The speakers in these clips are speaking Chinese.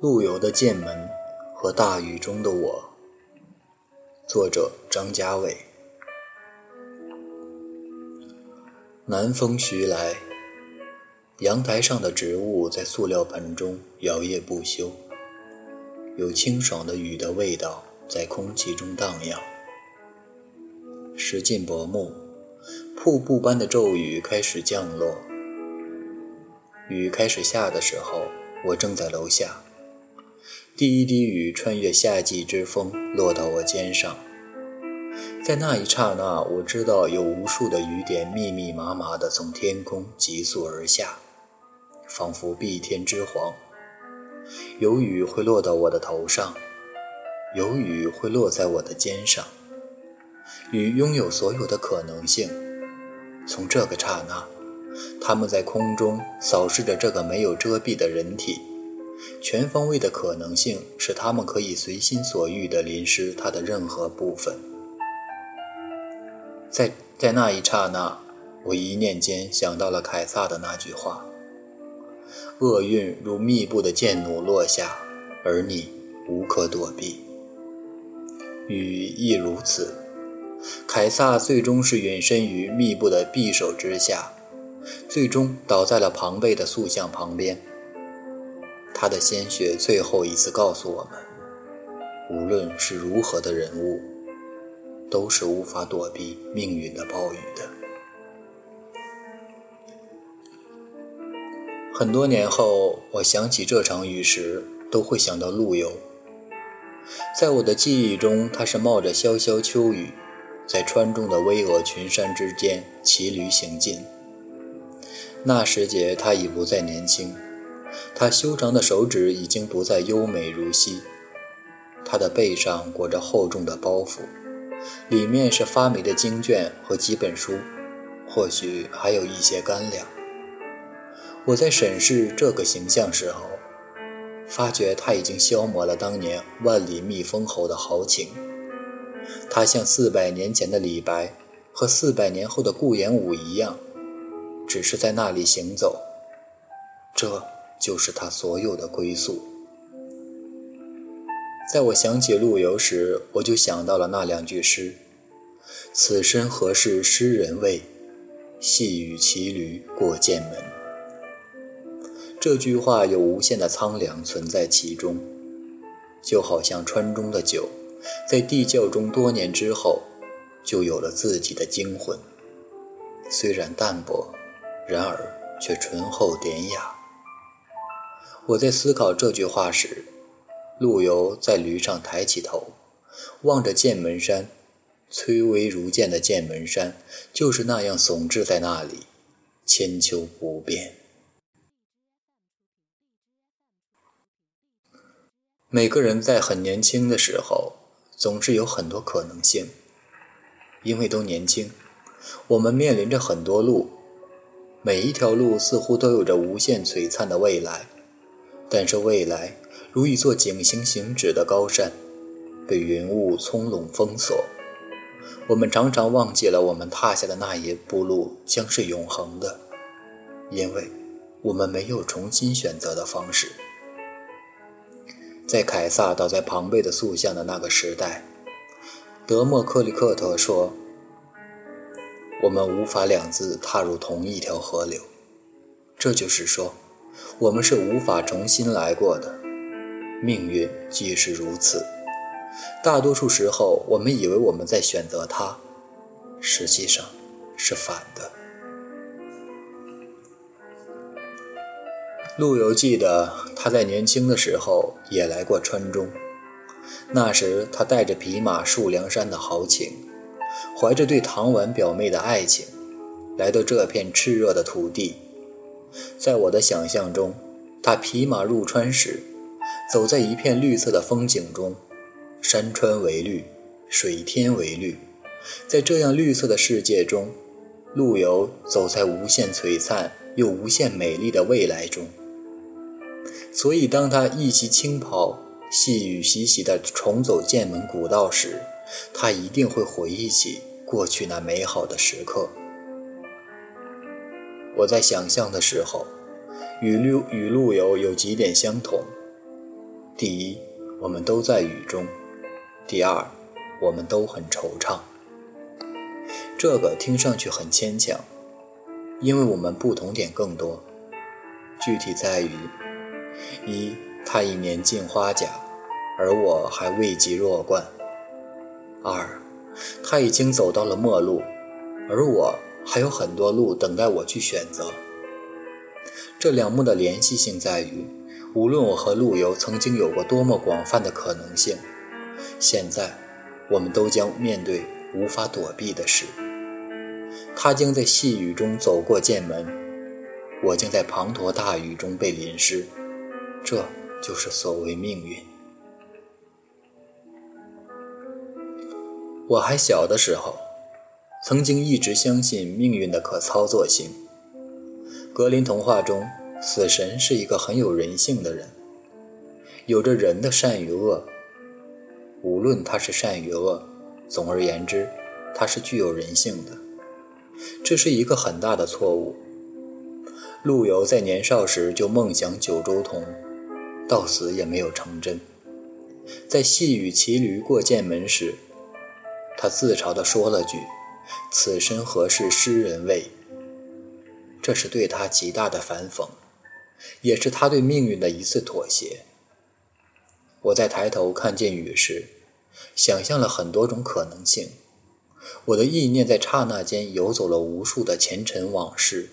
陆游的剑门和大雨中的我，作者张家伟。南风徐来，阳台上的植物在塑料盆中摇曳不休，有清爽的雨的味道在空气中荡漾。时近薄暮，瀑布般的骤雨开始降落。雨开始下的时候，我正在楼下。第一滴雨穿越夏季之风，落到我肩上。在那一刹那，我知道有无数的雨点密密麻麻地从天空急速而下，仿佛碧天之黄。有雨会落到我的头上，有雨会落在我的肩上。雨拥有所有的可能性。从这个刹那，它们在空中扫视着这个没有遮蔽的人体。全方位的可能性使他们可以随心所欲地淋湿它的任何部分。在在那一刹那，我一念间想到了凯撒的那句话：“厄运如密布的箭弩落下，而你无可躲避。”雨亦如此。凯撒最终是陨身于密布的匕首之下，最终倒在了庞贝的塑像旁边。他的鲜血最后一次告诉我们：无论是如何的人物，都是无法躲避命运的暴雨的。很多年后，我想起这场雨时，都会想到陆游。在我的记忆中，他是冒着潇潇秋雨，在川中的巍峨群山之间骑驴行进。那时节，他已不再年轻。他修长的手指已经不再优美如昔，他的背上裹着厚重的包袱，里面是发霉的经卷和几本书，或许还有一些干粮。我在审视这个形象时候，发觉他已经消磨了当年万里觅封侯的豪情，他像四百年前的李白和四百年后的顾炎武一样，只是在那里行走。这。就是他所有的归宿。在我想起陆游时，我就想到了那两句诗：“此身何事诗人味，细雨骑驴过剑门。”这句话有无限的苍凉存在其中，就好像川中的酒，在地窖中多年之后，就有了自己的精魂。虽然淡薄，然而却醇厚典雅。我在思考这句话时，陆游在驴上抬起头，望着剑门山，崔巍如剑的剑门山就是那样耸峙在那里，千秋不变。每个人在很年轻的时候，总是有很多可能性，因为都年轻，我们面临着很多路，每一条路似乎都有着无限璀璨的未来。但是未来如一座景行行止的高山，被云雾葱茏封锁。我们常常忘记了，我们踏下的那一步路将是永恒的，因为我们没有重新选择的方式。在凯撒倒在庞贝的塑像的那个时代，德莫克利克特说：“我们无法两字踏入同一条河流。”这就是说。我们是无法重新来过的，命运即是如此。大多数时候，我们以为我们在选择它，实际上是反的。陆游记得他在年轻的时候也来过川中，那时他带着匹马戍梁山的豪情，怀着对唐婉表妹的爱情，来到这片炽热的土地。在我的想象中，他匹马入川时，走在一片绿色的风景中，山川为绿，水天为绿，在这样绿色的世界中，陆游走在无限璀璨又无限美丽的未来中。所以，当他一袭青袍，细雨习习地重走剑门古道时，他一定会回忆起过去那美好的时刻。我在想象的时候，与陆与陆游有几点相同：第一，我们都在雨中；第二，我们都很惆怅。这个听上去很牵强，因为我们不同点更多。具体在于：一，他已年近花甲，而我还未及弱冠；二，他已经走到了末路，而我还有很多路等待我去选择。这两幕的联系性在于，无论我和陆游曾经有过多么广泛的可能性，现在我们都将面对无法躲避的事。他将在细雨中走过剑门，我将在滂沱大雨中被淋湿，这就是所谓命运。我还小的时候，曾经一直相信命运的可操作性。格林童话中，死神是一个很有人性的人，有着人的善与恶。无论他是善与恶，总而言之，他是具有人性的。这是一个很大的错误。陆游在年少时就梦想九州同，到死也没有成真。在细雨骑驴过剑门时，他自嘲地说了句：“此身何事诗人味？”这是对他极大的反讽，也是他对命运的一次妥协。我在抬头看见雨时，想象了很多种可能性。我的意念在刹那间游走了无数的前尘往事，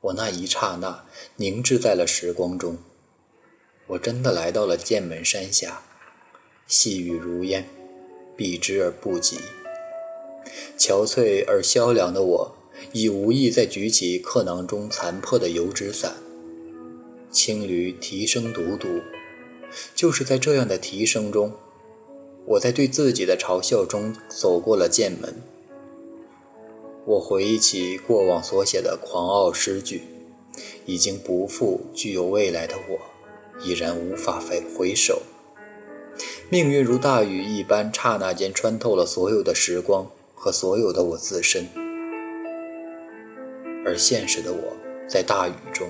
我那一刹那凝滞在了时光中。我真的来到了剑门山下，细雨如烟，避之而不及。憔悴而萧凉的我，已无意再举起客囊中残破的油纸伞。青驴蹄声笃笃，就是在这样的蹄声中。我在对自己的嘲笑中走过了剑门。我回忆起过往所写的狂傲诗句，已经不复具有未来的我，已然无法回回首。命运如大雨一般，刹那间穿透了所有的时光和所有的我自身。而现实的我，在大雨中，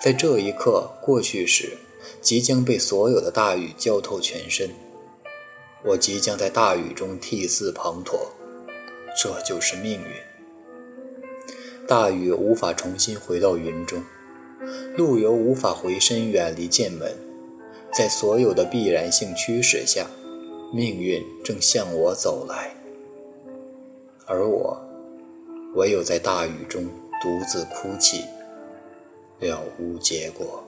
在这一刻过去时，即将被所有的大雨浇透全身。我即将在大雨中涕泗滂沱，这就是命运。大雨无法重新回到云中，陆游无法回身远离剑门，在所有的必然性驱使下，命运正向我走来，而我唯有在大雨中独自哭泣，了无结果。